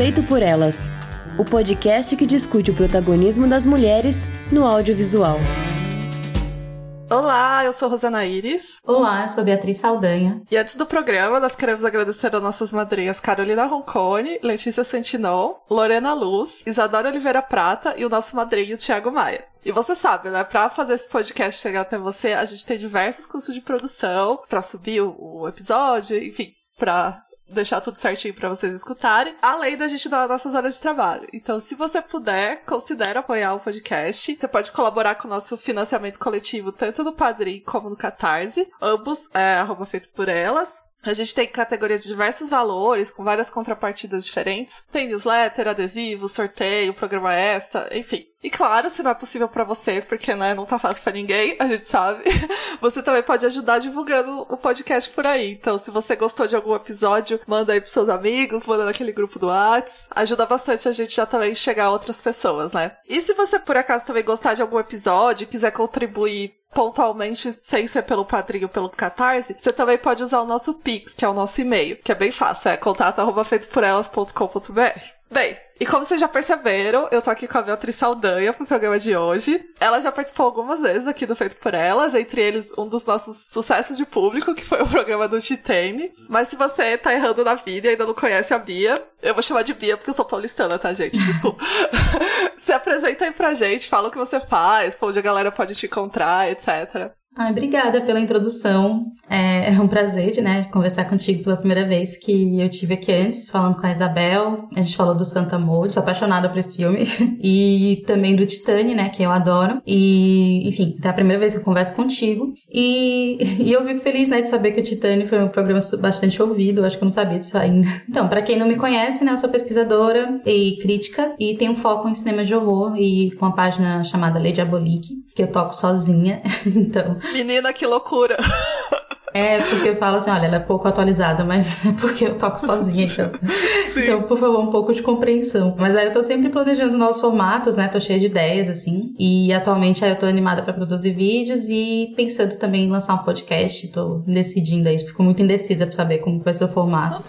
Feito por Elas o podcast que discute o protagonismo das mulheres no audiovisual. Olá, eu sou Rosana Iris. Olá, eu sou Beatriz Saldanha. E antes do programa, nós queremos agradecer as nossas madrinhas Carolina Roncone, Letícia Sentinon, Lorena Luz, Isadora Oliveira Prata e o nosso madrinho Tiago Maia. E você sabe, né? Pra fazer esse podcast chegar até você, a gente tem diversos cursos de produção pra subir o, o episódio, enfim, pra deixar tudo certinho para vocês escutarem, além da gente dar nossas horas de trabalho. Então, se você puder, considere apoiar o podcast. Você pode colaborar com o nosso financiamento coletivo, tanto no Padrim como no Catarse. Ambos é arroba feito por elas. A gente tem categorias de diversos valores, com várias contrapartidas diferentes. Tem newsletter, adesivo, sorteio, programa extra, enfim. E claro, se não é possível para você, porque né, não tá fácil para ninguém, a gente sabe, você também pode ajudar divulgando o podcast por aí. Então, se você gostou de algum episódio, manda aí pros seus amigos, manda naquele grupo do Whats. Ajuda bastante a gente já também chegar a outras pessoas, né? E se você por acaso também gostar de algum episódio, quiser contribuir pontualmente, sem ser pelo padrinho pelo Catarse, você também pode usar o nosso Pix, que é o nosso e-mail, que é bem fácil, é contato@feitoporelas.com.br. Bem, e como vocês já perceberam, eu tô aqui com a Beatriz Saldanha pro programa de hoje. Ela já participou algumas vezes aqui do Feito por Elas, entre eles um dos nossos sucessos de público, que foi o programa do Titane. Mas se você tá errando na vida e ainda não conhece a Bia, eu vou chamar de Bia porque eu sou paulistana, tá, gente? Desculpa. se apresenta aí pra gente, fala o que você faz, onde a galera pode te encontrar, etc. Ah, obrigada pela introdução. É, é um prazer né, conversar contigo pela primeira vez que eu tive aqui antes, falando com a Isabel. A gente falou do Santa Amor, sou apaixonada por esse filme. E também do Titane, né, que eu adoro. E, enfim, é a primeira vez que eu converso contigo. E, e eu fico feliz, né, de saber que o Titane foi um programa bastante ouvido. Acho que eu não sabia disso ainda. Então, para quem não me conhece, né, eu sou pesquisadora e crítica e tenho foco em cinema de horror e com a página chamada Lei Diabolique, que eu toco sozinha. então, Menina, que loucura. É, porque eu falo assim, olha, ela é pouco atualizada, mas é porque eu toco sozinha, então. então, por favor, um pouco de compreensão. Mas aí eu tô sempre planejando novos formatos, né? Tô cheia de ideias, assim. E atualmente aí eu tô animada para produzir vídeos e pensando também em lançar um podcast. Tô decidindo aí, fico muito indecisa pra saber como vai ser o formato.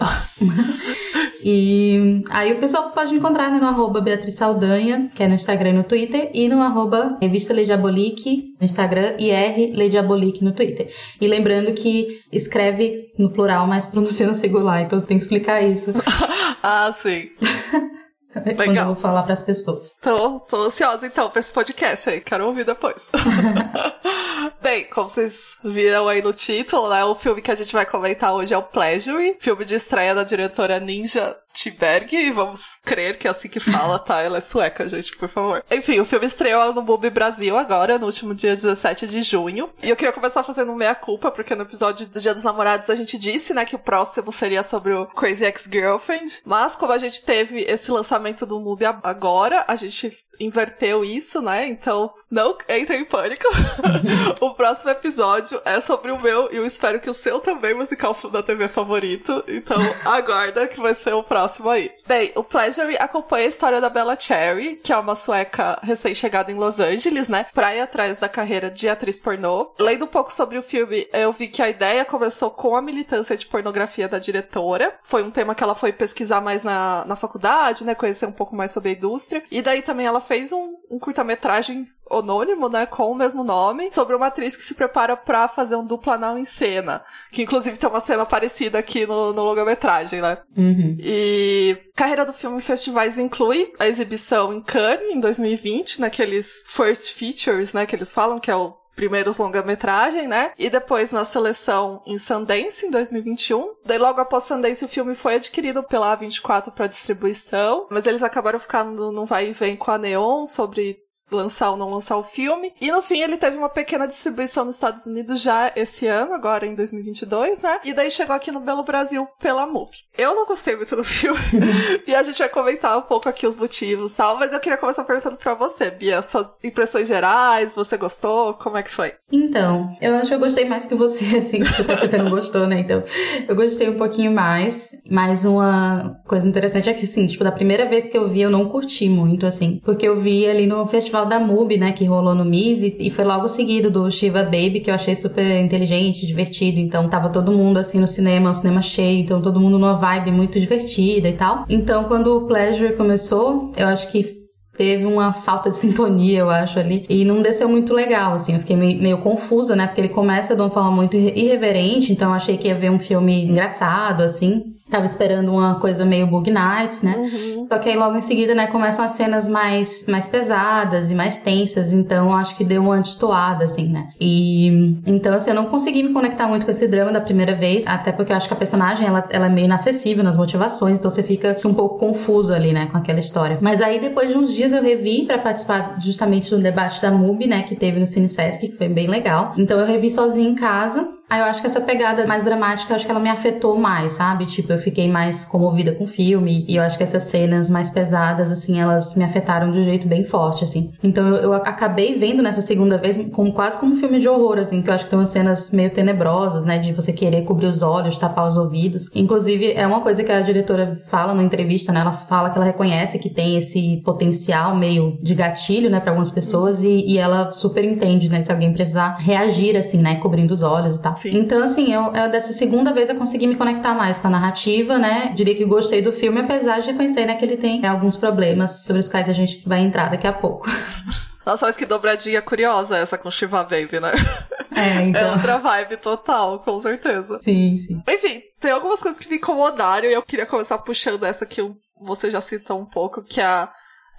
E aí o pessoal pode me encontrar né, no arroba Beatriz Saldanha, que é no Instagram e no Twitter, e no arroba Revista Lediabolique no Instagram e R Lediabolique no Twitter. E lembrando que escreve no plural, mas pronuncia no singular, então você tem que explicar isso. ah, sim. Legal. Quando eu vou falar para as pessoas. Tô, tô ansiosa então para esse podcast aí, quero ouvir depois. Bem, como vocês viram aí no título, né, o filme que a gente vai comentar hoje é o Pleasure, filme de estreia da diretora Ninja Tiberg, e vamos crer que é assim que fala, tá? Ela é sueca, gente, por favor. Enfim, o filme estreou no Boom Brasil agora, no último dia 17 de junho. E eu queria começar fazendo meia-culpa, porque no episódio do Dia dos Namorados a gente disse, né, que o próximo seria sobre o Crazy Ex-Girlfriend. Mas como a gente teve esse lançamento do MUBI agora, a gente inverteu isso, né? Então, não entre em pânico. o próximo episódio é sobre o meu e eu espero que o seu também musical da TV favorito. Então, aguarda que vai ser o próximo aí. Bem, o Pleasure acompanha a história da Bella Cherry, que é uma sueca recém-chegada em Los Angeles, né? Pra ir atrás da carreira de atriz pornô. Lendo um pouco sobre o filme, eu vi que a ideia começou com a militância de pornografia da diretora. Foi um tema que ela foi pesquisar mais na, na faculdade, né? Conhecer um pouco mais sobre a indústria. E daí também ela fez um, um curta-metragem anônimo, né, com o mesmo nome, sobre uma atriz que se prepara para fazer um dupla anal em cena, que inclusive tem uma cena parecida aqui no, no longa-metragem, né? Uhum. E carreira do filme em festivais inclui a exibição em Cannes, em 2020, naqueles first features, né, que eles falam, que é o primeiros longa-metragem, né? E depois na seleção em Sundance, em 2021. Daí logo após Sundance o filme foi adquirido pela A24 para distribuição, mas eles acabaram ficando num vai e vem com a Neon sobre lançar ou não lançar o filme. E no fim ele teve uma pequena distribuição nos Estados Unidos já esse ano, agora em 2022, né? E daí chegou aqui no Belo Brasil pela MUP. Eu não gostei muito do filme. e a gente vai comentar um pouco aqui os motivos e tal, mas eu queria começar perguntando pra você, Bia, suas impressões gerais, você gostou? Como é que foi? Então, eu acho que eu gostei mais que você, assim, você tá você não gostou, né? Então, eu gostei um pouquinho mais, mas uma coisa interessante é que, sim, tipo, da primeira vez que eu vi, eu não curti muito, assim, porque eu vi ali no Festival da MUBI, né, que rolou no MISE, e foi logo seguido do Shiva Baby, que eu achei super inteligente, divertido. Então tava todo mundo assim no cinema, o cinema cheio, então todo mundo numa vibe muito divertida e tal. Então quando o Pleasure começou, eu acho que teve uma falta de sintonia, eu acho, ali. E não desceu muito legal, assim. Eu fiquei meio, meio, confusa, né? Porque ele começa de uma forma muito irreverente, então achei que ia ver um filme engraçado, assim. Tava esperando uma coisa meio Bug Nights, né? Uhum. Só que aí logo em seguida, né, começam as cenas mais, mais pesadas e mais tensas, então acho que deu uma destoada, assim, né? E então, assim, eu não consegui me conectar muito com esse drama da primeira vez, até porque eu acho que a personagem, ela, ela é meio inacessível nas motivações, então você fica um pouco confuso ali, né, com aquela história. Mas aí, depois de uns dias, eu revi para participar justamente do debate da MUBI, né, que teve no Cine Sesc, que foi bem legal. Então eu revi sozinha em casa, Aí eu acho que essa pegada mais dramática, acho que ela me afetou mais, sabe? Tipo, eu fiquei mais comovida com o filme. E eu acho que essas cenas mais pesadas, assim, elas me afetaram de um jeito bem forte, assim. Então eu, eu acabei vendo nessa segunda vez como, quase como um filme de horror, assim, que eu acho que tem umas cenas meio tenebrosas, né? De você querer cobrir os olhos, tapar os ouvidos. Inclusive, é uma coisa que a diretora fala na entrevista, né? Ela fala que ela reconhece que tem esse potencial meio de gatilho, né, para algumas pessoas. E, e ela super entende, né? Se alguém precisar reagir, assim, né? Cobrindo os olhos e tal. Sim. Então, assim, eu, eu, dessa segunda vez eu consegui me conectar mais com a narrativa, né? Diria que gostei do filme, apesar de reconhecer né, que ele tem alguns problemas sobre os quais a gente vai entrar daqui a pouco. Nossa, mas que dobradinha curiosa essa com Shiva Baby, né? É, então. É outra vibe total, com certeza. Sim, sim. Enfim, tem algumas coisas que me incomodaram e eu queria começar puxando essa que você já citou um pouco, que é a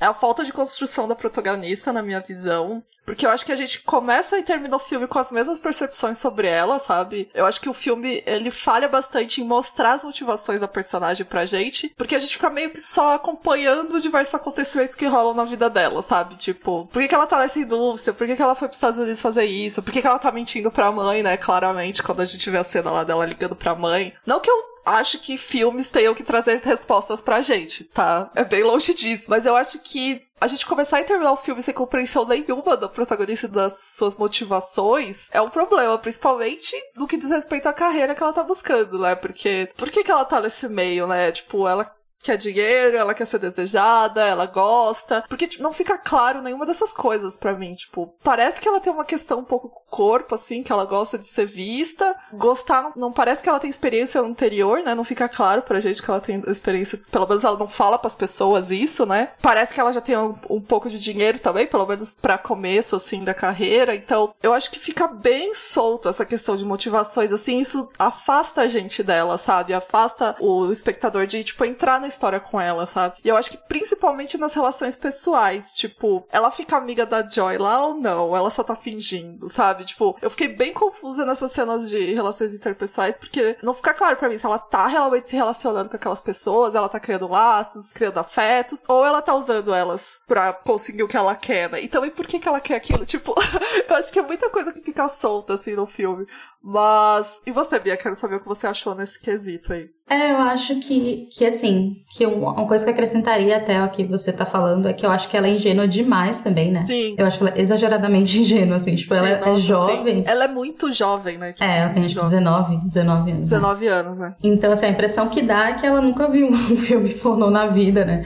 é a falta de construção da protagonista, na minha visão. Porque eu acho que a gente começa e termina o filme com as mesmas percepções sobre ela, sabe? Eu acho que o filme, ele falha bastante em mostrar as motivações da personagem pra gente, porque a gente fica meio que só acompanhando diversos acontecimentos que rolam na vida dela, sabe? Tipo, por que, que ela tá nessa indústria? Por que, que ela foi pros Estados Unidos fazer isso? Por que, que ela tá mentindo pra mãe, né? Claramente, quando a gente vê a cena lá dela ligando pra mãe. Não que eu acho que filmes tenham que trazer respostas pra gente, tá? É bem longe disso. Mas eu acho que a gente começar a terminar o filme sem compreensão nenhuma do protagonista e das suas motivações é um problema, principalmente no que diz respeito à carreira que ela tá buscando, né? Porque por que, que ela tá nesse meio, né? Tipo, ela quer dinheiro, ela quer ser desejada, ela gosta. Porque tipo, não fica claro nenhuma dessas coisas para mim. Tipo, parece que ela tem uma questão um pouco com o corpo, assim, que ela gosta de ser vista. Gostar, não, parece que ela tem experiência anterior, né? Não fica claro pra gente que ela tem experiência. Pelo menos ela não fala para as pessoas isso, né? Parece que ela já tem um, um pouco de dinheiro também, pelo menos para começo, assim, da carreira. Então, eu acho que fica bem solto essa questão de motivações, assim. Isso afasta a gente dela, sabe? Afasta o espectador de, tipo, entrar nesse história com ela, sabe? E eu acho que principalmente nas relações pessoais, tipo, ela fica amiga da Joy lá ou não? Ela só tá fingindo, sabe? Tipo, eu fiquei bem confusa nessas cenas de relações interpessoais, porque não fica claro para mim se ela tá realmente se relacionando com aquelas pessoas, ela tá criando laços, criando afetos, ou ela tá usando elas pra conseguir o que ela quer, né? Então, e por que que ela quer aquilo? Tipo, eu acho que é muita coisa que fica solta, assim, no filme. Mas, e você, Bia? Quero saber o que você achou nesse quesito aí. É, eu acho que, que assim, que uma coisa que acrescentaria até o que você tá falando é que eu acho que ela é ingênua demais também, né? Sim. Eu acho que ela é exageradamente ingênua, assim, tipo, ela é jovem. Sim. Ela é muito jovem, né? Tipo, é, ela tem acho que 19, 19 anos. 19 né? anos, né? Então, assim, a impressão que dá é que ela nunca viu um filme pornô na vida, né?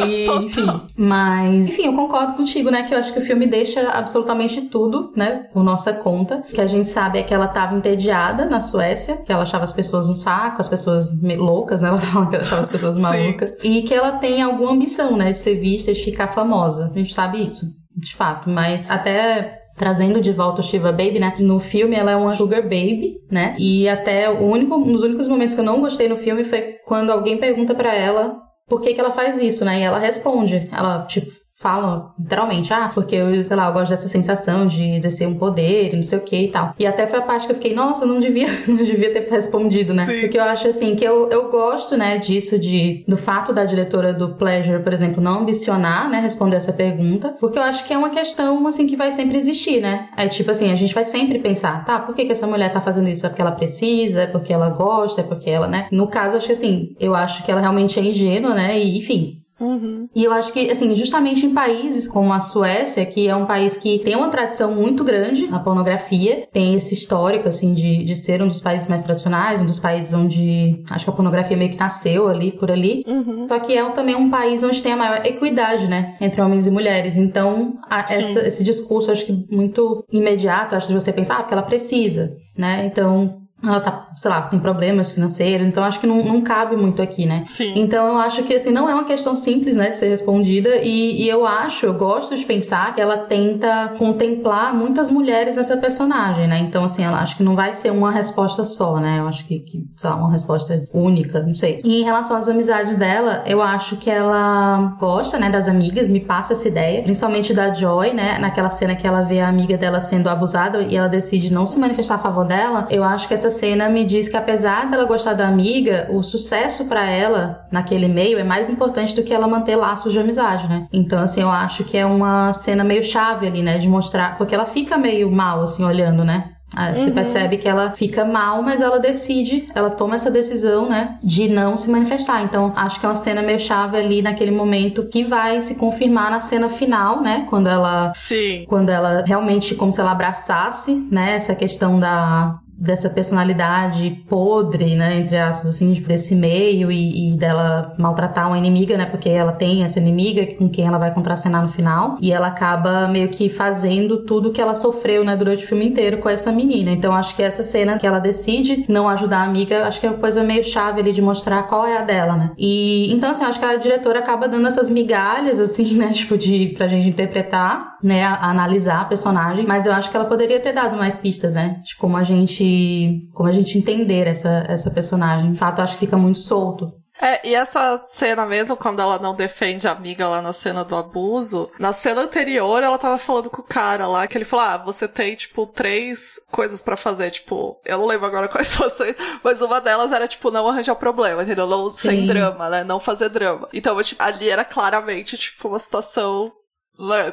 E, enfim, mas, enfim, eu concordo contigo, né? Que eu acho que o filme deixa absolutamente tudo, né, por nossa conta. O que a gente sabe é que ela tava entediada na Suécia, que ela achava as pessoas um saco, as pessoas loucas, né? Ela fala as pessoas malucas. e que ela tem alguma ambição, né? De ser vista, de ficar famosa. A gente sabe isso, de fato. Mas até trazendo de volta o Shiva Baby, né? No filme ela é uma sugar baby, né? E até o único, um dos únicos momentos que eu não gostei no filme foi quando alguém pergunta para ela por que que ela faz isso, né? E ela responde, ela tipo falam literalmente, ah, porque eu, sei lá, eu gosto dessa sensação de exercer um poder e não sei o que e tal. E até foi a parte que eu fiquei, nossa, não devia, não devia ter respondido, né? Sim. Porque eu acho assim que eu, eu gosto, né, disso de do fato da diretora do Pleasure, por exemplo, não ambicionar, né, responder essa pergunta, porque eu acho que é uma questão assim que vai sempre existir, né? É tipo assim, a gente vai sempre pensar, tá, por que, que essa mulher tá fazendo isso? É porque ela precisa, é porque ela gosta, é porque ela, né? No caso, acho que assim, eu acho que ela realmente é ingênua, né? E enfim, Uhum. E eu acho que, assim, justamente em países como a Suécia, que é um país que tem uma tradição muito grande na pornografia, tem esse histórico, assim, de, de ser um dos países mais tradicionais, um dos países onde acho que a pornografia meio que nasceu ali, por ali. Uhum. Só que é também um país onde tem a maior equidade, né, entre homens e mulheres. Então, a, essa, esse discurso, acho que muito imediato, acho de você pensar, ah, porque ela precisa, né? Então, ela tá, sei lá, tem problemas financeiros, então acho que não, não cabe muito aqui, né? Sim. Então eu acho que assim, não é uma questão simples, né, de ser respondida, e, e eu acho, eu gosto de pensar que ela tenta contemplar muitas mulheres nessa personagem, né? Então, assim, ela acho que não vai ser uma resposta só, né? Eu acho que, que sei lá, uma resposta única, não sei. E em relação às amizades dela, eu acho que ela gosta, né, das amigas, me passa essa ideia, principalmente da Joy, né? Naquela cena que ela vê a amiga dela sendo abusada e ela decide não se manifestar a favor dela, eu acho que essa cena me diz que apesar dela gostar da amiga, o sucesso para ela naquele meio é mais importante do que ela manter laços de amizade, né? Então, assim, eu acho que é uma cena meio chave ali, né? De mostrar. Porque ela fica meio mal, assim, olhando, né? Ah, Você Uhum. percebe que ela fica mal, mas ela decide, ela toma essa decisão, né, de não se manifestar. Então, acho que é uma cena meio chave ali naquele momento que vai se confirmar na cena final, né, quando ela Sim. quando ela realmente como se ela abraçasse, né, essa questão da dessa personalidade podre, né, entre aspas, assim, desse meio e, e dela maltratar uma inimiga, né, porque ela tem essa inimiga com quem ela vai contracenar no final e ela acaba meio que fazendo tudo que ela sofreu, né, durante o filme inteiro com essa menina. Então acho que essa cena que ela decide não ajudar a amiga, acho que é uma coisa meio chave ali de mostrar qual é a dela, né. E então assim, acho que a diretora acaba dando essas migalhas assim, né, tipo de pra gente interpretar, né, a- analisar a personagem, mas eu acho que ela poderia ter dado mais pistas, né, de como a gente como a gente entender essa essa personagem. De fato, eu acho que fica muito solto. É, e essa cena mesmo, quando ela não defende a amiga lá na cena do abuso, na cena anterior ela tava falando com o cara lá, que ele falou, ah, você tem, tipo, três coisas pra fazer, tipo, eu não lembro agora quais são as três, mas uma delas era, tipo, não arranjar problema, entendeu? Não, sem drama, né? Não fazer drama. Então, tipo, ali era claramente, tipo, uma situação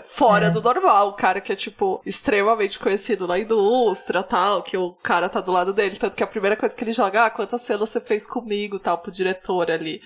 fora É. do normal, o cara que é, tipo, extremamente conhecido na indústria, tal, que o cara tá do lado dele, tanto que a primeira coisa que ele joga, ah, quantas cenas você fez comigo, tal, pro diretor ali.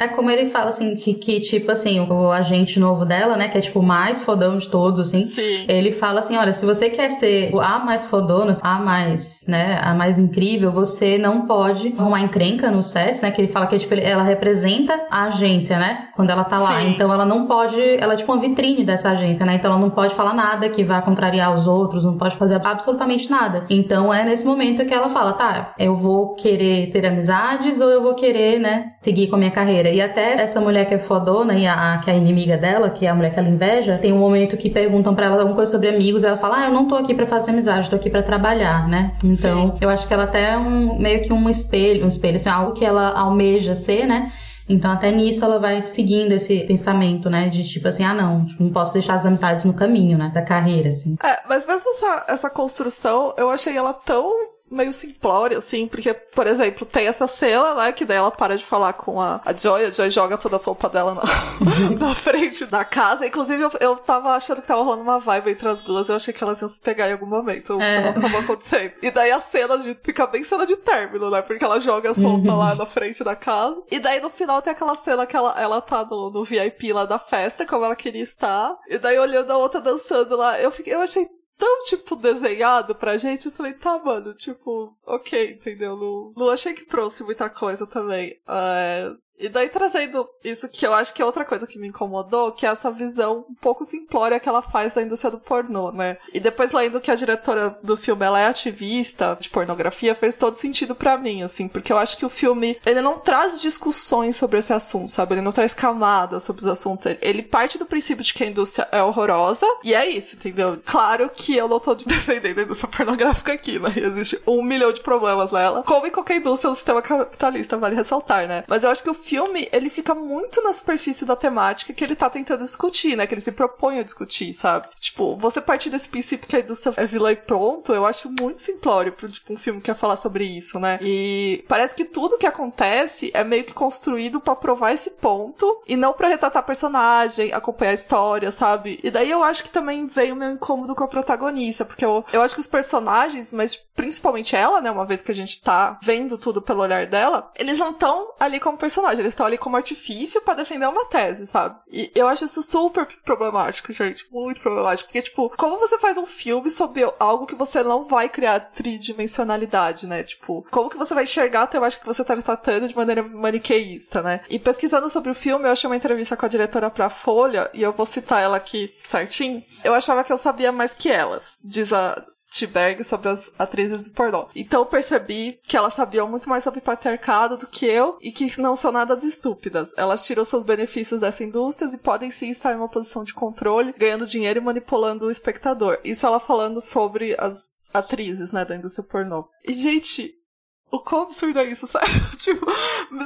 É como ele fala, assim, que, que, tipo assim, o agente novo dela, né, que é tipo o mais fodão de todos, assim, Sim. ele fala assim, olha, se você quer ser a mais fodona, a mais, né, a mais incrível, você não pode arrumar encrenca no SES, né, que ele fala que tipo, ele- ela representa a agência, né, quando ela tá lá. Sim. Então ela não pode, ela é tipo uma vitrine dessa agência, né, então ela não pode falar nada que vá contrariar os outros, não pode fazer absolutamente nada. Então é nesse momento que ela fala, tá, eu vou querer ter amizades ou eu vou querer, né, seguir com a minha carreira. E até essa mulher que é fodona e a, a- que é a inimiga dela, que é a mulher que ela inveja, tem um momento que perguntam pra ela alguma coisa sobre amigos, ela fala, ah, eu não tô aqui pra fazer amizade, tô aqui pra trabalhar, né? Então, eu acho que ela até é um, meio que um espelho, um espelho, assim, algo que ela almeja ser, né? Então, até nisso ela vai seguindo esse pensamento, né? De tipo assim, ah, não, não posso deixar as amizades no caminho, né? Da carreira, assim. É, mas mesmo essa, essa construção, eu achei ela tão meio simplória, assim, porque, por exemplo, tem essa cena, né, que daí ela para de falar com a, a Joy, a Joy joga toda a sopa dela na, na frente da casa. Inclusive, eu, eu tava achando que tava rolando uma vibe entre as duas, eu achei que elas iam se pegar em algum momento, É. não acabou acontecendo. E daí a cena de, fica bem cena de término, né, porque ela joga as roupas lá na frente da casa. E daí no final tem aquela cena que ela, ela tá no, no VIP lá da festa, como ela queria estar. E daí olhando a outra dançando lá, eu, fiquei, eu achei tão, tipo, desenhado pra gente, eu falei, tá, mano, tipo, ok, entendeu? Não, não achei que trouxe muita coisa também. É, E daí trazendo isso que eu acho que é outra coisa que me incomodou, que é essa visão um pouco simplória que ela faz da indústria do pornô, né? E depois lendo que a diretora do filme ela é ativista de pornografia, fez todo sentido pra mim, assim, porque eu acho que o filme, ele não traz discussões sobre esse assunto, sabe? Ele não traz camadas sobre os assuntos. Ele- Ele parte do princípio de que a indústria é horrorosa, e é isso, entendeu? Claro que eu não tô defendendo a indústria pornográfica aqui, né? Existe um milhão de problemas nela, como em qualquer indústria do sistema capitalista, vale ressaltar, né? Mas eu acho que o filme, ele fica muito na superfície da temática que ele tá tentando discutir, né? Que ele se propõe a discutir, sabe? Tipo, você partir desse princípio que a indústria é vilã e pronto, eu acho muito simplório pra tipo, um filme que quer falar sobre isso, né? E parece que tudo que acontece é meio que construído pra provar esse ponto e não pra retratar personagem, acompanhar a história, sabe? E daí eu acho que também veio o meu incômodo com a protagonista, porque eu, eu acho que os personagens, mas principalmente ela, né? Uma vez que a gente tá vendo tudo pelo olhar dela, eles não estão ali como personagem. Personagem, eles estão ali como artifício para defender uma tese, sabe? E eu acho isso super problemático, gente, muito problemático, porque tipo, como você faz um filme sobre algo que você não vai criar tridimensionalidade, né? Tipo, como que você vai enxergar a temática que você tá tratando de maneira maniqueísta, né? E pesquisando sobre o filme, eu achei uma entrevista com a diretora pra Folha, e eu vou citar ela aqui certinho. Eu achava que eu sabia mais que elas, diz a, Sobre as atrizes do pornô. Então percebi que elas sabiam muito mais sobre patriarcado do que eu e que não são nada de estúpidas. Elas tiram seus benefícios dessa indústria e podem sim estar em uma posição de controle, ganhando dinheiro e manipulando o espectador. Isso ela falando sobre as atrizes, né, da indústria pornô. E, gente, o quão absurdo é isso, sério? tipo,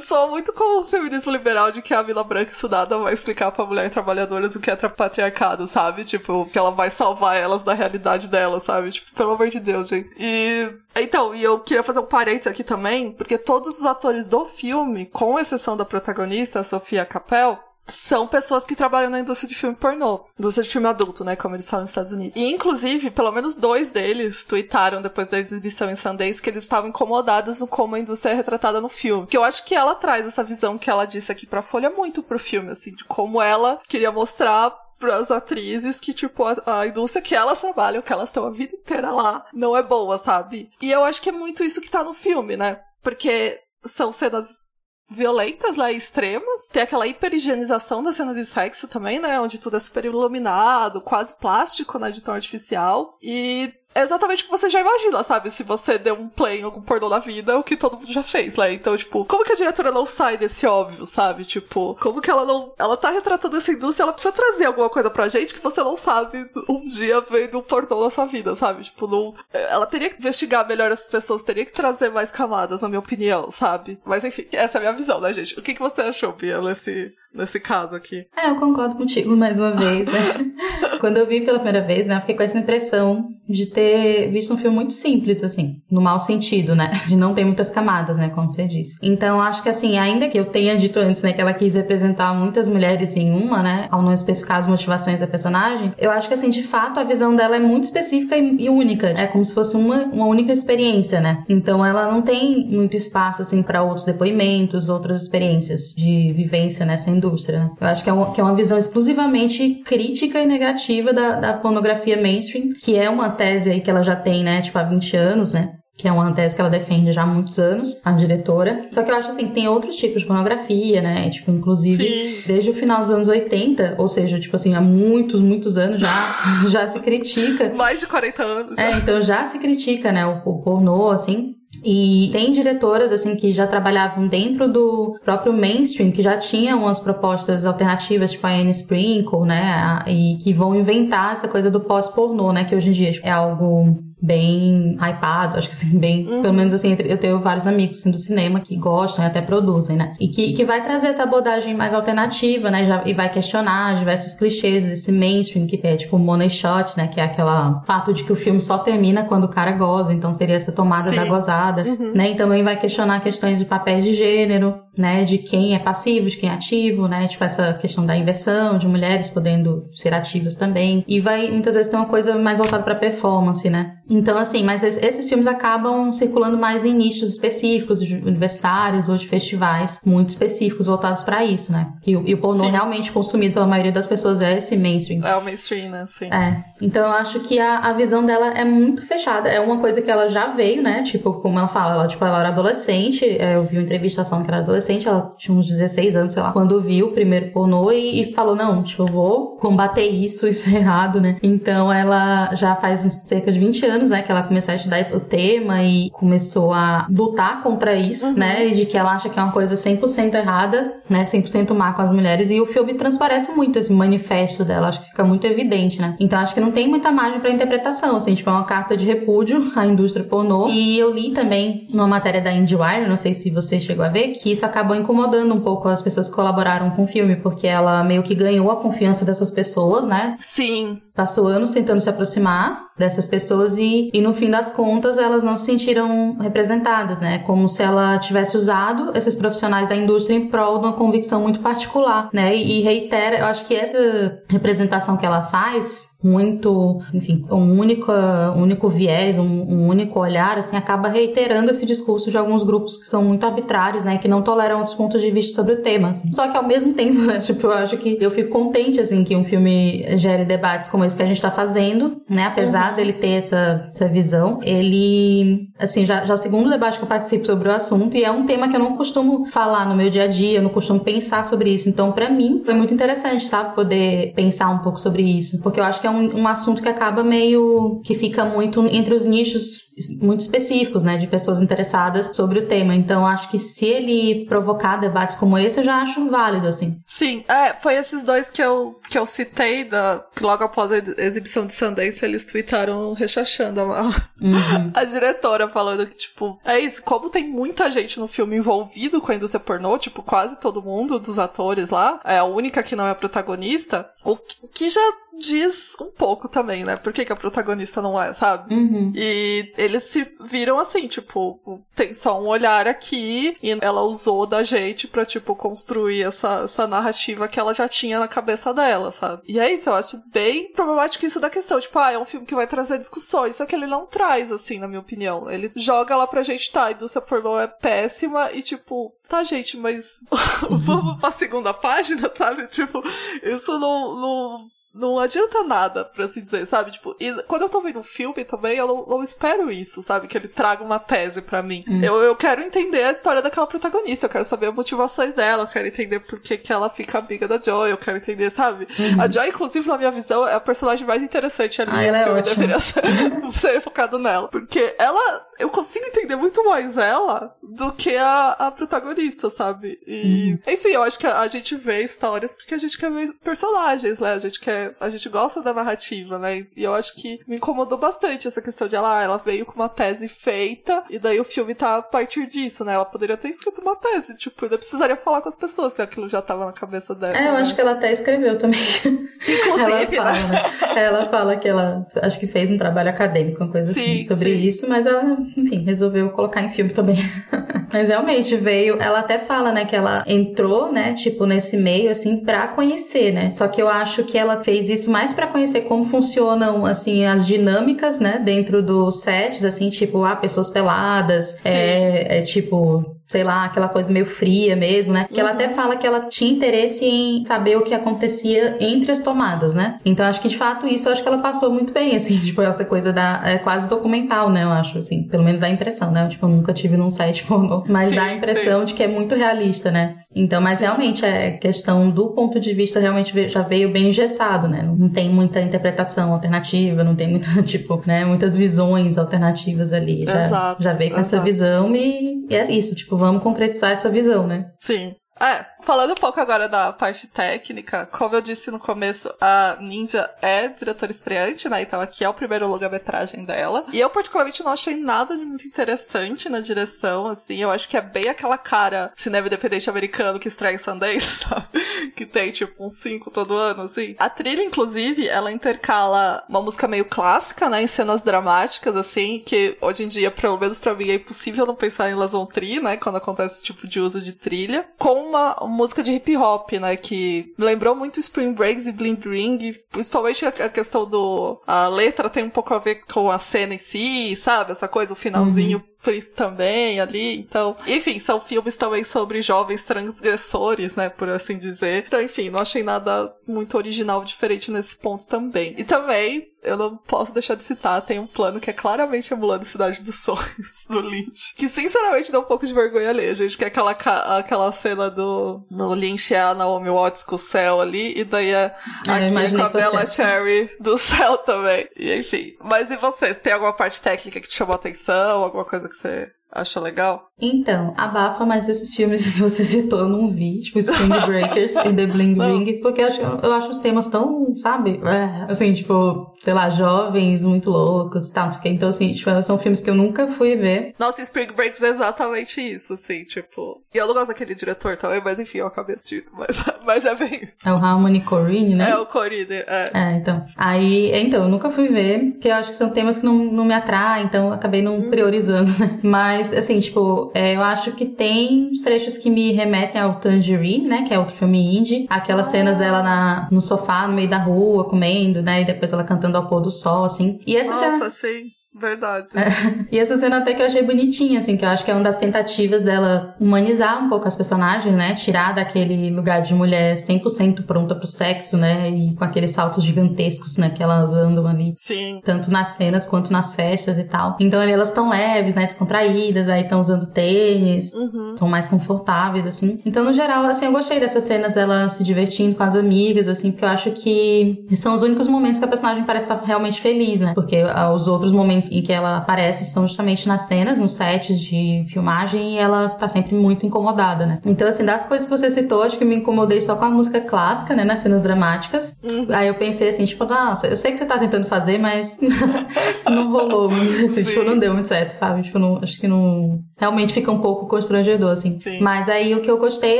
soa muito como o feminismo liberal de que a Vila Branca estudada vai explicar pra mulher trabalhadora o que é patriarcado, sabe? Tipo, que ela vai salvar elas da realidade delas, sabe? Tipo, pelo amor de Deus, gente. E. Então, e eu queria fazer um parênteses aqui também, porque todos os atores do filme, com exceção da protagonista, Sofia Capel, são pessoas que trabalham na indústria de filme pornô, indústria de filme adulto, né, como eles falam nos Estados Unidos. E inclusive, pelo menos dois deles tweetaram depois da exibição em Sundance que eles estavam incomodados com como a indústria é retratada no filme. Que eu acho que ela traz essa visão que ela disse aqui pra Folha muito pro filme, assim, de como ela queria mostrar para as atrizes que, tipo, a, a, indústria que elas trabalham, que elas estão a vida inteira lá, não é boa, sabe? E eu acho que é muito isso que tá no filme, né? Porque são cenas violentas lá, extremas. Tem aquela hiperhigienização da cena de sexo também, né? Onde tudo é super iluminado, quase plástico, né? De tão artificial. E é exatamente o que você já imagina, sabe? Se você deu um play em algum pornô na vida, o que todo mundo já fez, né? Então, tipo, como que a diretora não sai desse óbvio, sabe? Tipo, como que ela não. Ela tá retratando essa indústria, ela precisa trazer alguma coisa pra gente que você não sabe um dia vendo um pornô na sua vida, sabe? Tipo, não. Ela teria que investigar melhor essas pessoas, teria que trazer mais camadas, na minha opinião, sabe? Mas enfim, essa é a minha visão, né, gente? O que, que você achou, Bia, nesse, nesse caso aqui. É, eu concordo contigo mais uma vez, né? Quando eu vi pela primeira vez, né, eu fiquei com essa impressão de ter visto um filme muito simples, assim, no mau sentido, né? De não ter muitas camadas, né, como você disse. Então, acho que assim, ainda que eu tenha dito antes, né, que ela quis representar muitas mulheres em uma, né, ao não especificar as motivações da personagem, eu acho que assim, de fato, a visão dela é muito específica e, única. É como se fosse uma, uma única experiência, né? Então, ela não tem muito espaço, assim, para outros depoimentos, outras experiências de vivência nessa indústria. Né? Eu acho que é, uma, que é uma visão exclusivamente crítica e negativa da, da pornografia mainstream, que é uma tese aí que ela já tem, né, tipo, há 20 anos, né? que é uma tese que ela defende já há muitos anos, a diretora. Só que eu acho assim, que tem outros tipos de pornografia, né? Tipo, inclusive, Sim. desde o final dos anos 80, ou seja, tipo assim, há muitos, muitos anos já, já se critica. Mais de 40 anos. Já. É, então já se critica, né, o, o pornô, assim, e tem diretoras assim que já trabalhavam dentro do próprio mainstream, que já tinham umas propostas alternativas, tipo a Anne Sprinkle, né? E que vão inventar essa coisa do pós-pornô, né? Que hoje em dia é algo bem hypado, acho que assim, bem, uhum. pelo menos assim, eu tenho vários amigos assim, do cinema que gostam e até produzem, né? E que, que vai trazer essa abordagem mais alternativa, né? Já, e vai questionar diversos clichês desse mainstream que é tipo money shot, né? Que é aquela fato de que o filme só termina quando o cara goza, então seria essa tomada Sim. da gozada, uhum. né? E também vai questionar questões de papéis de gênero, né? De quem é passivo, de quem é ativo, né? Tipo essa questão da inversão, de mulheres podendo ser ativas também. E vai muitas vezes ter uma coisa mais voltada para performance, né? Então, assim, mas esses filmes acabam circulando mais em nichos específicos, universitários ou de festivais muito específicos voltados para isso, né? E, e o pornô Sim. realmente consumido pela maioria das pessoas é esse mainstream. É o mainstream, né? Sim. É. Então, eu acho que a, a visão dela é muito fechada. É uma coisa que ela já veio, né? Tipo, como ela fala, ela, tipo, ela era adolescente. É, eu vi uma entrevista falando que era adolescente, ela tinha uns 16 anos, sei lá, quando viu o primeiro pornô e, e falou: não, tipo, eu vou combater isso, isso é errado, né? Então, ela já faz cerca de 20 anos anos, né, que ela começou a estudar o tema e começou a lutar contra isso, uhum. né, e de que ela acha que é uma coisa 100% errada, né, 100% má com as mulheres, e o filme transparece muito esse manifesto dela, acho que fica muito evidente, né. Então acho que não tem muita margem para interpretação, assim, tipo, é uma carta de repúdio à indústria pornô. E eu li também numa matéria da IndieWire, não sei se você chegou a ver, que isso acabou incomodando um pouco as pessoas que colaboraram com o filme, porque ela meio que ganhou a confiança dessas pessoas, né? Sim. Passou anos tentando se aproximar dessas pessoas e, e no fim das contas elas não se sentiram representadas, né? Como se ela tivesse usado esses profissionais da indústria em prol de uma convicção muito particular, né? E, e reitera, eu acho que essa representação que ela faz muito, enfim, um único, um único viés, um, um, único olhar, assim, acaba reiterando esse discurso de alguns grupos que são muito arbitrários, né, que não toleram outros pontos de vista sobre o tema. Assim. Só que ao mesmo tempo, né, tipo, eu acho que eu fico contente, assim, que um filme gere debates como esse que a gente tá fazendo, né, apesar uhum. dele ter essa, essa visão, ele, assim, já, já é o segundo debate que eu participo sobre o assunto e é um tema que eu não costumo falar no meu dia a dia, eu não costumo pensar sobre isso. Então, para mim, foi muito interessante, sabe, poder pensar um pouco sobre isso, porque eu acho que é um, um assunto que acaba meio que fica muito entre os nichos muito específicos, né, de pessoas interessadas sobre o tema. Então, acho que se ele provocar debates como esse, eu já acho válido, assim. Sim, é, foi esses dois que eu, que eu citei, da, logo após a exibição de Sundance, eles tweetaram rechachando a, uhum. a diretora, falando que, tipo, é isso, como tem muita gente no filme envolvido com a indústria pornô, tipo, quase todo mundo dos atores lá, é a única que não é protagonista, o que já diz um pouco também, né? Por que, que a protagonista não é, sabe? Uhum. E eles se viram assim, tipo, tem só um olhar aqui e ela usou da gente pra, tipo, construir essa, essa narrativa que ela já tinha na cabeça dela, sabe? E é isso, eu acho bem problemático isso da questão, tipo, ah, é um filme que vai trazer discussões, só que ele não traz, assim, na minha opinião. Ele joga lá pra gente, tá, a indústria pornô é péssima e, tipo, tá, gente, mas vamos pra segunda página, sabe? Tipo, isso não, não não adianta nada, pra assim dizer, sabe? Tipo, e quando eu tô vendo um filme também, eu não, não espero isso, sabe? Que ele traga uma tese para mim. Hum. Eu, eu quero entender a história daquela protagonista, eu quero saber as motivações dela, eu quero entender por que, que ela fica amiga da Joy, eu quero entender, sabe? Uhum. A Joy, inclusive, na minha visão, é a personagem mais interessante ali. Ah, ela é ótima. deveria ser, ser focado nela. Porque ela, eu consigo entender muito mais ela do que a, a protagonista, sabe? E, uhum. enfim, eu acho que a, a gente vê histórias porque a gente quer ver personagens, né? A gente quer a gente gosta da narrativa, né? E eu acho que me incomodou bastante essa questão de ela, ah, ela veio com uma tese feita, e daí o filme tá a partir disso, né? Ela poderia ter escrito uma tese, tipo, ainda precisaria falar com as pessoas se aquilo já tava na cabeça dela. É, eu né? acho que ela até escreveu também. Inclusive, ela fala, né? Ela fala que ela acho que fez um trabalho acadêmico, uma coisa assim, sim, assim, sobre sim. isso, mas ela, enfim, resolveu colocar em filme também. mas realmente veio, ela até fala, né, que ela entrou, né, tipo, nesse meio, assim, pra conhecer, né? Só que eu acho que ela fez isso mais para conhecer como funcionam assim as dinâmicas, né, dentro dos sets, assim, tipo, ah, pessoas peladas, é, é, tipo sei lá, aquela coisa meio fria mesmo, né? Que uhum. ela até uhum. fala que ela tinha interesse em saber o que acontecia entre as tomadas, né? Então acho que de fato isso eu acho que ela passou muito bem, assim, tipo, essa coisa da. É quase documental, né? Eu acho, assim, pelo menos dá a impressão, né? Tipo, eu nunca tive num site pornô, mas sim, dá a impressão sim. de que é muito realista, né? Então, mas sim. realmente é questão do ponto de vista realmente já veio bem engessado, né? Não tem muita interpretação alternativa, não tem muita, tipo, né, muitas visões alternativas ali. Já, exato, já veio com exato. essa visão e, e é isso, tipo, vamos concretizar essa visão, né? Sim. É, falando um pouco agora da parte técnica, como eu disse no começo, a Ninja é diretora estreante, né? Então aqui é o primeiro longa-metragem dela. E eu, particularmente, não achei nada de muito interessante na direção, assim. Eu acho que é bem aquela cara cinema independente americano que estreia em Sundance, sabe? que tem, tipo, uns cinco todo ano, assim. A trilha, inclusive, ela intercala uma música meio clássica, né? Em cenas dramáticas, assim, que hoje em dia, pelo menos pra mim, é impossível não pensar em Las Tri, né? Quando acontece esse tipo de uso de trilha. Com uma música de hip hop, né? Que lembrou muito Spring Breaks e Blind Ring, principalmente a questão do. A letra tem um pouco a ver com a cena em si, sabe? Essa coisa, o finalzinho uhum. Prince também ali. Então, enfim, são filmes também sobre jovens transgressores, né, por assim dizer. Então, enfim, não achei nada muito original diferente nesse ponto também. E também, eu não posso deixar de citar, tem um plano que é claramente emulando Cidade dos Sonhos, do Lynch. Que sinceramente dá um pouco de vergonha ler, gente, que é aquela, aquela cena do no Lynch é a Naomi Watts com o céu ali, e daí é aqui com a Bella Cherry do céu também. E enfim. Mas e você? Tem alguma parte técnica que te chamou a atenção? Alguma coisa que você acha legal? Então, abafa, mas esses filmes que você citou eu não vi, tipo Spring Breakers e The Bling Ring, porque eu acho, eu acho os temas tão, sabe, é, assim, tipo, sei lá, jovens muito loucos e tal, então assim, tipo, são filmes que eu nunca fui ver. Nossa, Spring Breakers é exatamente isso, assim, tipo, e eu não gosto daquele diretor também, mas enfim, eu acabei assistindo, mas, mas é bem isso. É o Harmony Corrine, né? É o Corrine, é. É, então, aí, então, eu nunca fui ver, porque eu acho que são temas que não, não me atraem, então acabei não hum. priorizando, né, mas Mas, assim, tipo, é, eu acho que tem os trechos que me remetem ao Tangerine, né? Que é outro filme indie. Aquelas ah. cenas dela na, no sofá, no meio da rua, comendo, né? E depois ela cantando ao pôr do sol, assim. E essa Nossa, cena... sim. Verdade. É. E essa cena até que eu achei bonitinha, assim, que eu acho que é uma das tentativas dela humanizar um pouco as personagens, né? Tirar daquele lugar de mulher 100% pronta pro sexo, né? E com aqueles saltos gigantescos, né? Que elas andam ali. Sim. Tanto nas cenas quanto nas festas e tal. Então ali elas estão leves, né? Descontraídas, aí estão usando tênis, uhum. são mais confortáveis, assim. Então, no geral, assim, eu gostei dessas cenas dela se divertindo com as amigas, assim, porque eu acho que são os únicos momentos que a personagem parece estar realmente feliz, né? Porque ah, os outros momentos em que ela aparece são justamente nas cenas, nos sets de filmagem, e ela tá sempre muito incomodada, né? Então, assim, das coisas que você citou, acho que me incomodei só com a música clássica, né? Nas cenas dramáticas. Uhum. Aí eu pensei assim, tipo, nossa, eu sei que você tá tentando fazer, mas não rolou. Assim, tipo, não deu muito certo, sabe? Tipo, não, acho que não. Realmente fica um pouco constrangedor, assim. Sim. Mas aí o que eu gostei,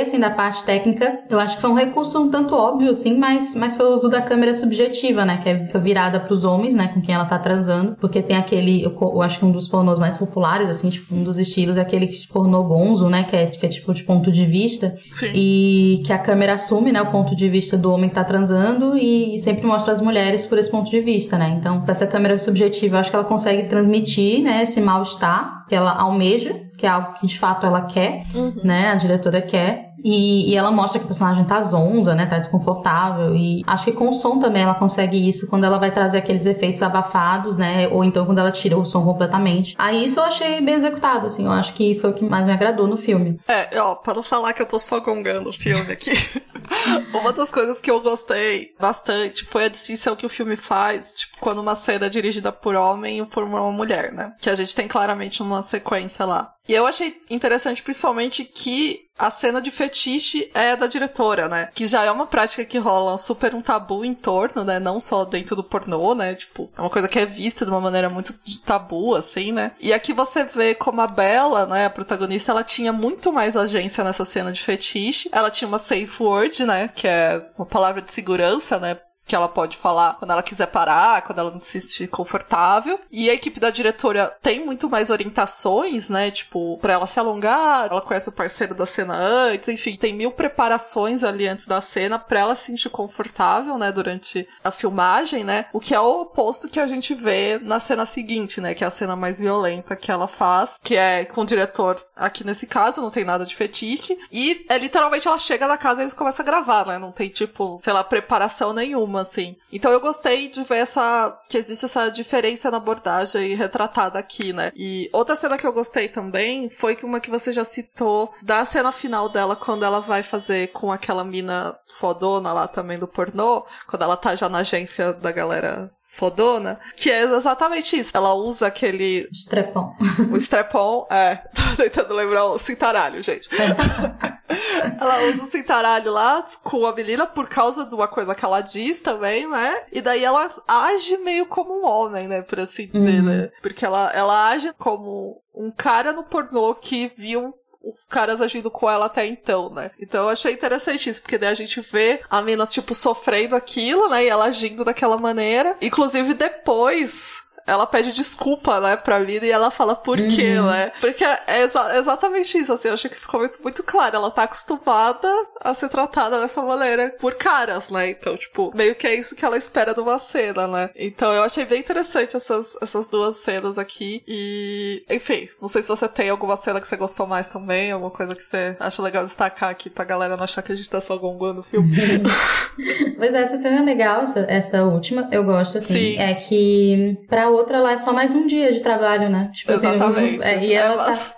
assim, da parte técnica, eu acho que foi um recurso um tanto óbvio, assim, mas, mas foi o uso da câmera subjetiva, né? Que é virada pros homens, né? Com quem ela tá transando. Porque tem aquele eu, eu, acho que um dos pornôs mais populares, assim, tipo, um dos estilos é aquele pornô gonzo, né? Que é, que é tipo de ponto de vista. Sim. E que a câmera assume, né, o ponto de vista do homem que tá transando e, e sempre mostra as mulheres por esse ponto de vista, né? Então, com essa câmera subjetiva, eu acho que ela consegue transmitir, né, esse mal-estar que ela almeja, que é algo que de fato ela quer, uhum. né? A diretora quer. E, e, ela mostra que o personagem tá zonza, né? Tá desconfortável. E acho que com o som também ela consegue isso quando ela vai trazer aqueles efeitos abafados, né? Ou então quando ela tira o som completamente. Aí isso eu achei bem executado, assim. Eu acho que foi o que mais me agradou no filme. É, ó, pra não falar que eu tô só gongando o filme aqui. uma das coisas que eu gostei bastante foi a distinção que o filme faz, tipo, quando uma cena é dirigida por homem e por uma mulher, né? Que a gente tem claramente uma sequência lá. E eu achei interessante, principalmente, que a cena de fetiche é da diretora, né? Que já é uma prática que rola super um tabu em torno, né? Não só dentro do pornô, né? Tipo, é uma coisa que é vista de uma maneira muito de tabu, assim, né? E aqui você vê como a Bella, né? A protagonista, ela tinha muito mais agência nessa cena de fetiche. Ela tinha uma safe word, né? Que é uma palavra de segurança, né? Que ela pode falar quando ela quiser parar, quando ela não se sentir confortável. E a equipe da diretora tem muito mais orientações, né? Tipo, pra ela se alongar, ela conhece o parceiro da cena antes, enfim, tem mil preparações ali antes da cena pra ela se sentir confortável, né? Durante a filmagem, né? O que é o oposto que a gente vê na cena seguinte, né? Que é a cena mais violenta que ela faz, que é com o diretor aqui nesse caso, não tem nada de fetiche. E é literalmente ela chega na casa e eles começam a gravar, né? Não tem, tipo, sei lá, preparação nenhuma assim. Então eu gostei de ver essa. que existe essa diferença na abordagem retratada aqui, né? E outra cena que eu gostei também foi uma que você já citou da cena final dela, quando ela vai fazer com aquela mina fodona lá também do pornô, quando ela tá já na agência da galera fodona, que é exatamente isso. Ela usa aquele. Strepon. O strepon, é. Tô tentando lembrar o cintaralho, gente. ela usa o cintaralho lá com a menina por causa de uma coisa que ela diz também, né? E daí ela age meio como um homem, né? Por assim dizer, uhum. né? Porque ela, ela age como um cara no pornô que viu os caras agindo com ela até então, né? Então eu achei interessante isso, porque daí a gente vê a mina, tipo, sofrendo aquilo, né? E ela agindo daquela maneira. Inclusive, depois ela pede desculpa, né, pra vida e ela fala por quê, uhum. né? Porque é exa exatamente isso, assim, eu acho que ficou muito, muito claro. Ela tá acostumada a ser tratada dessa maneira por caras, né? Então, tipo, meio que é isso que ela espera de uma cena, né? Então eu achei bem interessante essas, essas duas cenas aqui. E, enfim, não sei se você tem alguma cena que você gostou mais também, alguma coisa que você acha legal destacar aqui pra galera não achar que a gente tá só gongoando o filme. pois é, essa cena é legal, essa, essa última, eu gosto, assim. Sim. É que pra outra lá é só mais um dia de trabalho, né? Tipo, Exatamente. Assim, é, e ela é, tá.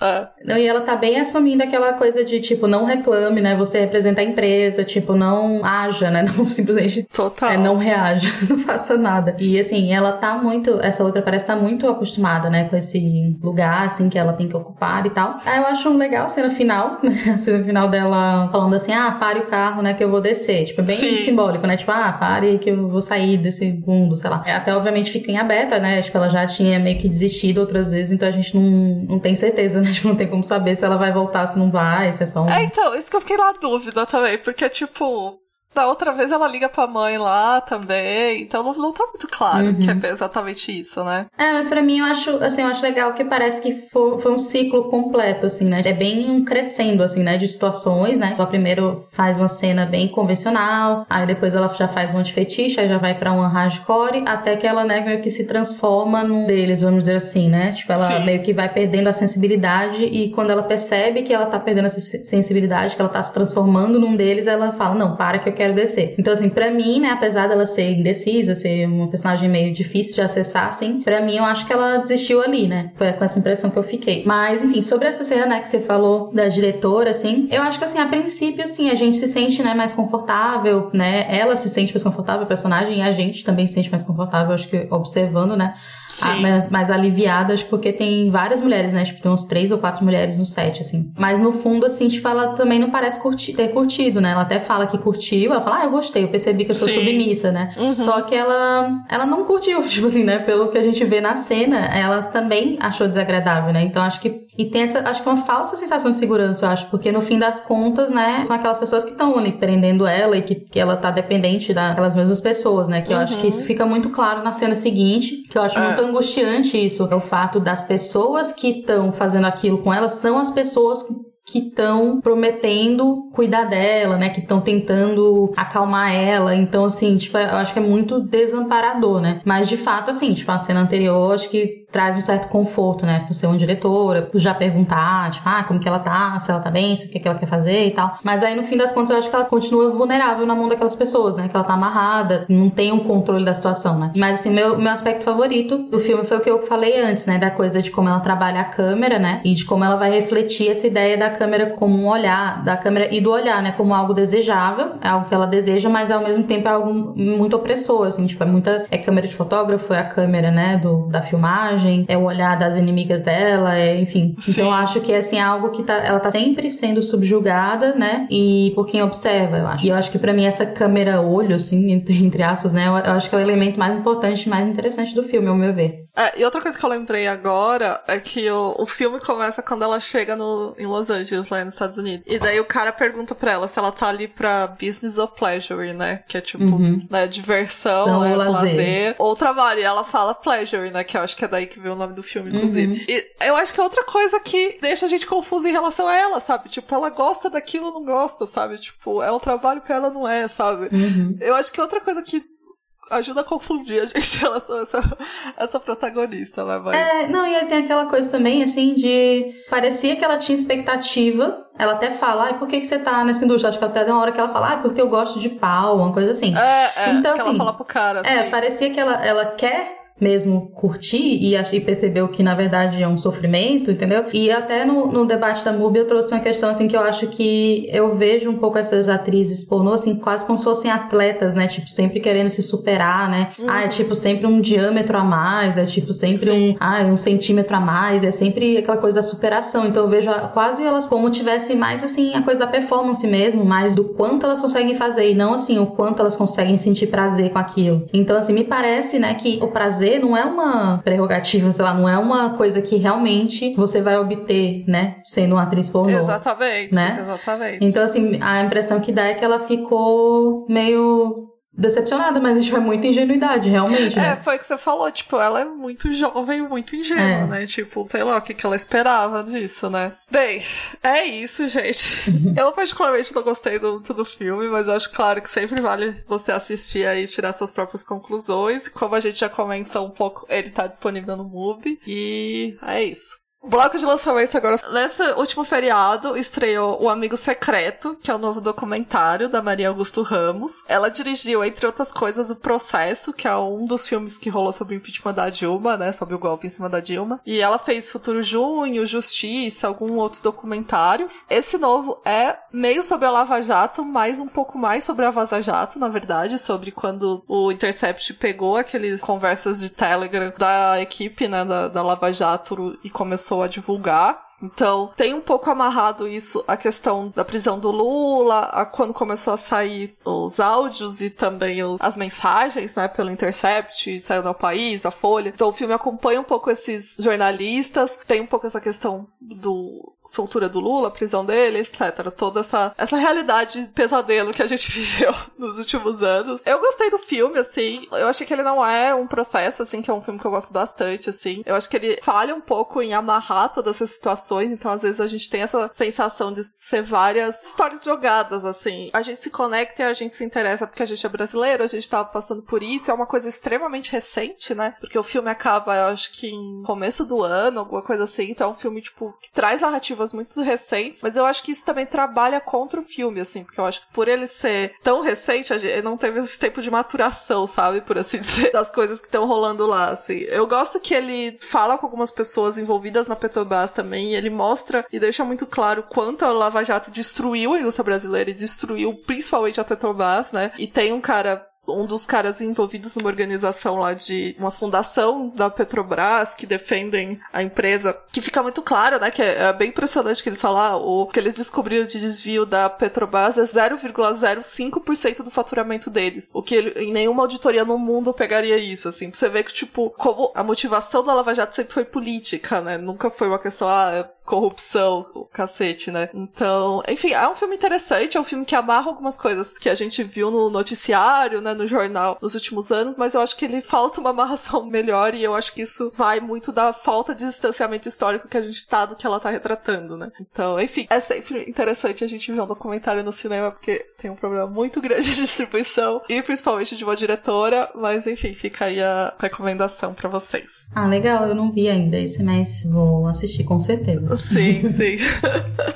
É. Não, e ela tá bem assumindo aquela coisa de, tipo, não reclame, né? Você representa a empresa, tipo, não haja, né? Não simplesmente Total. É, não reaja, não faça nada. E assim, ela tá muito, essa outra parece estar tá muito acostumada, né? Com esse lugar, assim, que ela tem que ocupar e tal. Aí eu acho legal a cena final, né? A cena final dela falando assim, ah, pare o carro, né? Que eu vou descer. Tipo, é bem Sim. simbólico, né? Tipo, ah, pare que eu vou sair desse mundo, sei lá. Até, obviamente, fica em aberta, né? Tipo, ela já tinha meio que desistido outras vezes, então a gente não, não tem certeza, né? Tipo, não tem como saber se ela vai voltar, se não vai, se é só um. É, então, isso que eu fiquei na dúvida também, porque, tipo, Da outra vez ela liga pra mãe lá também, então não, não tá muito claro Uhum. que é exatamente isso, né? É, mas pra mim eu acho, assim, eu acho legal que parece que foi, foi um ciclo completo, assim, né? É bem um crescendo, assim, né? De situações, né? Ela primeiro faz uma cena bem convencional, aí depois ela já faz um de fetiche, aí já vai pra uma hardcore, até que ela, né, meio que se transforma num deles, vamos dizer assim, né? Tipo, ela Sim. meio que vai perdendo a sensibilidade e quando ela percebe que ela tá perdendo essa se- sensibilidade, que ela tá se transformando num deles, ela fala, não, para que eu quero descer. Então, assim, pra mim, né, apesar dela ser indecisa, ser uma personagem meio difícil de acessar, assim, pra mim eu acho que ela desistiu ali, né? Foi com essa impressão que eu fiquei. Mas, enfim, sobre essa cena, né, que você falou da diretora, assim, eu acho que, assim, a princípio, sim, a gente se sente, né, mais confortável, né? Ela se sente mais confortável, a personagem, e a gente também se sente mais confortável, acho que observando, né? Sim. Ah, mais, mais aliviadas, porque tem várias mulheres, né? Tipo, tem uns três ou quatro mulheres no set, assim. Mas no fundo, assim, tipo, ela também não parece ter curtido, né? Ela até fala que curtiu, ela fala, ah, eu gostei, eu percebi que eu sou Sim. submissa, né? Uhum. Só que ela, ela não curtiu, tipo assim, né? Pelo que a gente vê na cena, ela também achou desagradável, né? Então acho que. E tem essa, acho que uma falsa sensação de segurança, eu acho, porque no fim das contas, né, são aquelas pessoas que estão ali prendendo ela e que, que ela tá dependente daquelas mesmas pessoas, né? Que eu acho Uhum. que isso fica muito claro na cena seguinte, que eu acho É. muito angustiante isso. É o fato das pessoas que estão fazendo aquilo com ela são as pessoas que estão prometendo cuidar dela, né? Que estão tentando acalmar ela. Então, assim, tipo, eu acho que é muito desamparador, né? Mas de fato, assim, tipo, a cena anterior, acho que traz um certo conforto, né? Por ser uma diretora, por já perguntar, tipo, ah, como que ela tá, se ela tá bem, se o que, que ela quer fazer e tal. Mas aí, no fim das contas, eu acho que ela continua vulnerável na mão daquelas pessoas, né? Que ela tá amarrada, não tem um controle da situação, né? Mas, assim, meu, meu aspecto favorito do filme foi o que eu falei antes, né? Da coisa de como ela trabalha a câmera, né? E de como ela vai refletir essa ideia da câmera como um olhar, da câmera e do olhar, né? Como algo desejável, é algo que ela deseja, mas ao mesmo tempo é algo muito opressor, assim, tipo, é muita. É câmera de fotógrafo, é a câmera, né? Do, da filmagem, é o olhar das inimigas dela, é, enfim. Sim. Então eu acho que é assim, algo que tá, ela tá sempre sendo subjugada, né? E por quem observa, eu acho. E eu acho que pra mim essa câmera olho, assim, entre, entre aspas, né? Eu, eu acho que é o elemento mais importante, mais interessante do filme, ao meu ver. É, e outra coisa que eu lembrei agora é que o, o filme começa quando ela chega no, em Los Angeles, lá nos Estados Unidos. E daí o cara pergunta pra ela se ela tá ali pra business or pleasure, né? Que é tipo, Uhum. né, diversão, Então, é, lazer. lazer. Ou trabalho. E ela fala pleasure, né? Que eu acho que é daí que veio o nome do filme, inclusive. Uhum. E eu acho que é outra coisa que deixa a gente confusa em relação a ela, sabe? Tipo, ela gosta daquilo ou não gosta, sabe? Tipo, é um trabalho pra ela, não é, sabe? Uhum. Eu acho que outra coisa que ajuda a confundir a gente em relação a essa, essa protagonista, né, vai? É, não, e aí tem aquela coisa também, assim, de. Parecia que ela tinha expectativa. Ela até fala, ai, por que, que você tá nessa indústria? Acho que até tem uma hora que ela fala, porque eu gosto de pau, uma coisa assim. É, é, Então, que ela assim, fala pro cara, assim. É, parecia que ela, ela quer mesmo curtir e achei percebeu que na verdade é um sofrimento, entendeu? E até no, no debate da MUBI eu trouxe uma questão assim que eu acho que eu vejo um pouco essas atrizes pornô assim quase como se fossem atletas, né? Tipo, sempre querendo se superar, né? Uhum. Ah, é tipo sempre um diâmetro a mais, é tipo sempre Sim. um, ah, um centímetro a mais, é sempre aquela coisa da superação. Então eu vejo quase elas como tivessem mais assim a coisa da performance mesmo, mais do quanto elas conseguem fazer e não assim o quanto elas conseguem sentir prazer com aquilo. Então assim, me parece, né, que o prazer não é uma prerrogativa, sei lá, não é uma coisa que realmente você vai obter, né, sendo uma atriz pornô. Exatamente, né? exatamente. Então, assim, a impressão que dá é que ela ficou meio decepcionada, mas isso é muita ingenuidade, realmente, É, né? foi o que você falou, tipo, ela é muito jovem, muito ingênua, É. né? Tipo, sei lá o que, que ela esperava disso, né? Bem, é isso, gente. eu particularmente não gostei do, do filme, mas eu acho claro que sempre vale você assistir aí e tirar suas próprias conclusões. Como a gente já comentou um pouco, ele tá disponível no MUBI. E é isso. Bloco de lançamento agora. Nesse último feriado, estreou O Amigo Secreto, que é o novo documentário da Maria Augusto Ramos. Ela dirigiu, entre outras coisas, O Processo, que é um dos filmes que rolou sobre o impeachment da Dilma, né? Sobre o golpe em cima da Dilma. E ela fez Futuro Junho, Justiça, alguns outros documentários. Esse novo é meio sobre a Lava Jato, mas um pouco mais sobre a Vaza Jato, na verdade, sobre quando o Intercept pegou aqueles conversas de Telegram da equipe, né, da, da Lava Jato e começou a divulgar. Então, tem um pouco amarrado isso, a questão da prisão do Lula, a quando começou a sair os áudios e também os- as mensagens, né, pelo Intercept, saiu no país, a Folha. Então, o filme acompanha um pouco esses jornalistas, tem um pouco essa questão do soltura do Lula, prisão dele, etc. Toda essa, essa realidade pesadelo que a gente viveu nos últimos anos. Eu gostei do filme, assim. Eu achei que ele não é um processo, assim, que é um filme que eu gosto bastante, assim. Eu acho que ele falha um pouco em amarrar todas essas então às vezes a gente tem essa sensação de ser várias histórias jogadas, assim. A gente se conecta e a gente se interessa porque a gente é brasileiro, a gente tava passando por isso. É uma coisa extremamente recente, né? Porque o filme acaba, eu acho que em começo do ano, alguma coisa assim. Então é um filme, tipo, que traz narrativas muito recentes. Mas eu acho que isso também trabalha contra o filme, assim. Porque eu acho que por ele ser tão recente, ele não teve esse tempo de maturação, sabe? Por assim dizer, das coisas que estão rolando lá, assim. Eu gosto que ele fala com algumas pessoas envolvidas na Petrobras também. Ele mostra e deixa muito claro quanto a Lava Jato destruiu a indústria brasileira e destruiu principalmente a Petrobras, né? E tem um cara um dos caras envolvidos numa organização lá de uma fundação da Petrobras que defendem a empresa, que fica muito claro, né, que é, é bem impressionante que eles falam, ah, o que eles descobriram de desvio da Petrobras é 0,05% do faturamento deles, o que ele, em nenhuma auditoria no mundo pegaria isso, assim, pra você ver que, tipo, como a motivação da Lava Jato sempre foi política, né, nunca foi uma questão, ah, corrupção, o cacete, né? Então, enfim, é um filme interessante, é um filme que amarra algumas coisas que a gente viu no noticiário, né, no jornal nos últimos anos, mas eu acho que ele falta uma amarração melhor e eu acho que isso vai muito da falta de distanciamento histórico que a gente tá do que ela tá retratando, né? Então, enfim, é sempre interessante a gente ver um documentário no cinema porque tem um problema muito grande de distribuição e principalmente de uma diretora, mas enfim, fica aí a recomendação para vocês. Ah, legal, eu não vi ainda esse, mas vou assistir com certeza. Sim, sim.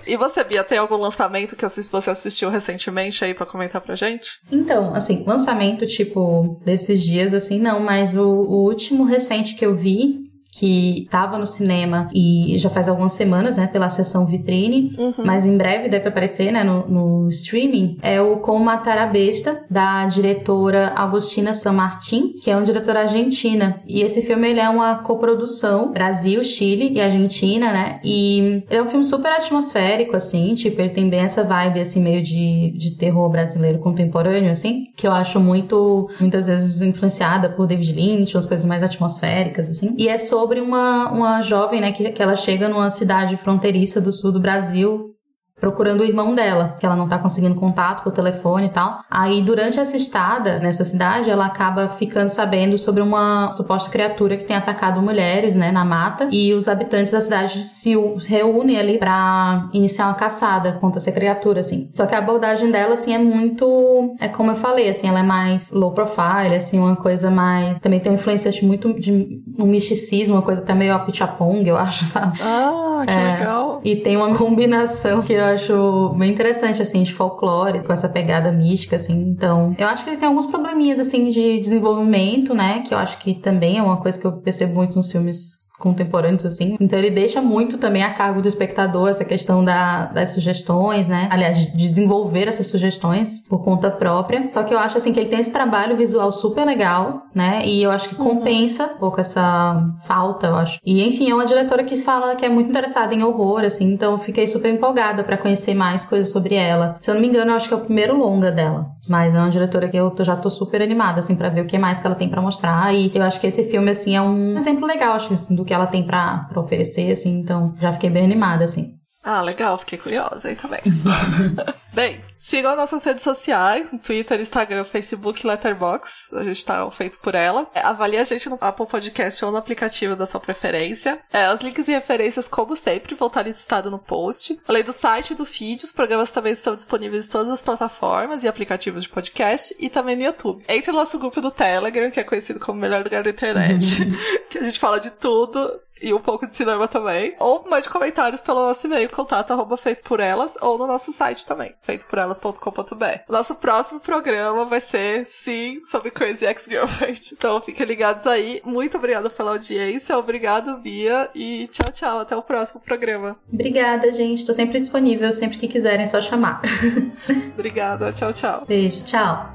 e você, Bia, tem algum lançamento que você assistiu recentemente aí para comentar pra gente? Então, assim, lançamento tipo desses dias, assim, não, mas o, o último recente que eu vi que estava no cinema e já faz algumas semanas, né, pela sessão vitrine, uhum. mas em breve deve aparecer, né, no, no, streaming, é o Como Matar a Besta, da diretora Agostina San Martin, que é uma diretora argentina. E esse filme, ele é uma coprodução Brasil, Chile e Argentina, né, e ele é um filme super atmosférico, assim, tipo, ele tem bem essa vibe, assim, meio de, de terror brasileiro contemporâneo, assim, que eu acho muito, muitas vezes influenciada por David Lynch, umas coisas mais atmosféricas, assim, e é sobre sobre uma, uma jovem, né, que, que ela chega numa cidade fronteiriça do sul do Brasil procurando o irmão dela, que ela não tá conseguindo contato por telefone e tal. Aí, durante essa estada nessa cidade, ela acaba ficando sabendo sobre uma suposta criatura que tem atacado mulheres, né, na mata, e os habitantes da cidade se reúnem ali para iniciar uma caçada contra essa criatura, assim. Só que a abordagem dela, assim, é muito, é como eu falei, assim, ela é mais low profile, assim, uma coisa mais, também tem uma influência muito de um misticismo, uma coisa até meio apitchapong, eu acho, sabe? Ah, que é, legal. E tem uma combinação que eu acho bem interessante, assim, de folclore, com essa pegada mística, assim. Então, eu acho que ele tem alguns probleminhas, assim, de desenvolvimento, né? Que eu acho que também é uma coisa que eu percebo muito nos filmes contemporâneos, assim. Então ele deixa muito também a cargo do espectador essa questão da, das sugestões, né? Aliás, de desenvolver essas sugestões por conta própria. Só que eu acho, assim, que ele tem esse trabalho visual super legal, né? E eu acho que uhum. compensa uhum. um pouco essa falta, eu acho. E, enfim, é uma diretora que fala que é muito interessada em horror, assim. Então eu fiquei super empolgada para conhecer mais coisas sobre ela. Se eu não me engano, eu acho que é o primeiro longa dela. Mas é uma diretora que eu já tô super animada, assim, para ver o que mais que ela tem para mostrar. E eu acho que esse filme, assim, é um exemplo legal, acho, assim, do que ela tem para oferecer, assim. Então, já fiquei bem animada, assim. Ah, legal, fiquei curiosa aí também. Bem, sigam nossas redes sociais, Twitter, Instagram, Facebook, Letterboxd. A gente tá feito por elas. É, avalie a gente no Apple Podcast ou no aplicativo da sua preferência. É, os links e referências, como sempre, vão estar listados no post. Além do site e do feed, os programas também estão disponíveis em todas as plataformas e aplicativos de podcast e também no YouTube. Entre no nosso grupo do Telegram, que é conhecido como o melhor lugar da internet, que a gente fala de tudo e um pouco de cinema também. Ou mande comentários pelo nosso e-mail, contato arroba feito por elas, ou no nosso site também, feitoporelas.com.br. Nosso próximo programa vai ser, sim, sobre Crazy Ex-Girlfriend. Então fiquem ligados aí. Muito obrigada pela audiência, obrigado, Bia, e tchau, tchau. Até o próximo programa. Obrigada, gente. Tô sempre disponível, sempre que quiserem, é só chamar. obrigada, tchau, tchau. Beijo, tchau.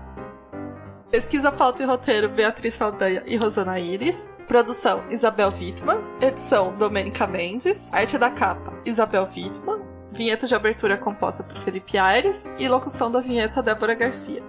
Pesquisa, pauta e roteiro, Beatriz Saldanha e Rosana Iris. Produção, Isabel Wittmann. Edição, Domênica Mendes. Arte da capa, Isabel Wittmann. Vinheta de abertura composta por Felipe Aires. E locução da vinheta, Débora Garcia.